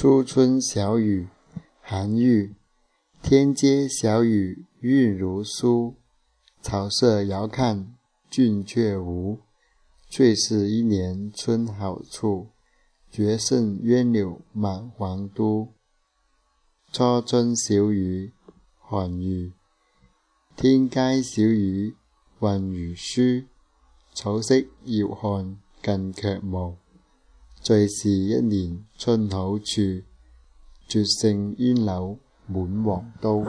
初春小雨，韩愈。天街小雨韵如酥，草色遥看俊却无。最是一年春好处，绝胜烟柳满皇都。初春小雨，韩愈。天街小雨韵如书，草色遥看近却无。最是一年春好处，绝胜烟柳满皇都。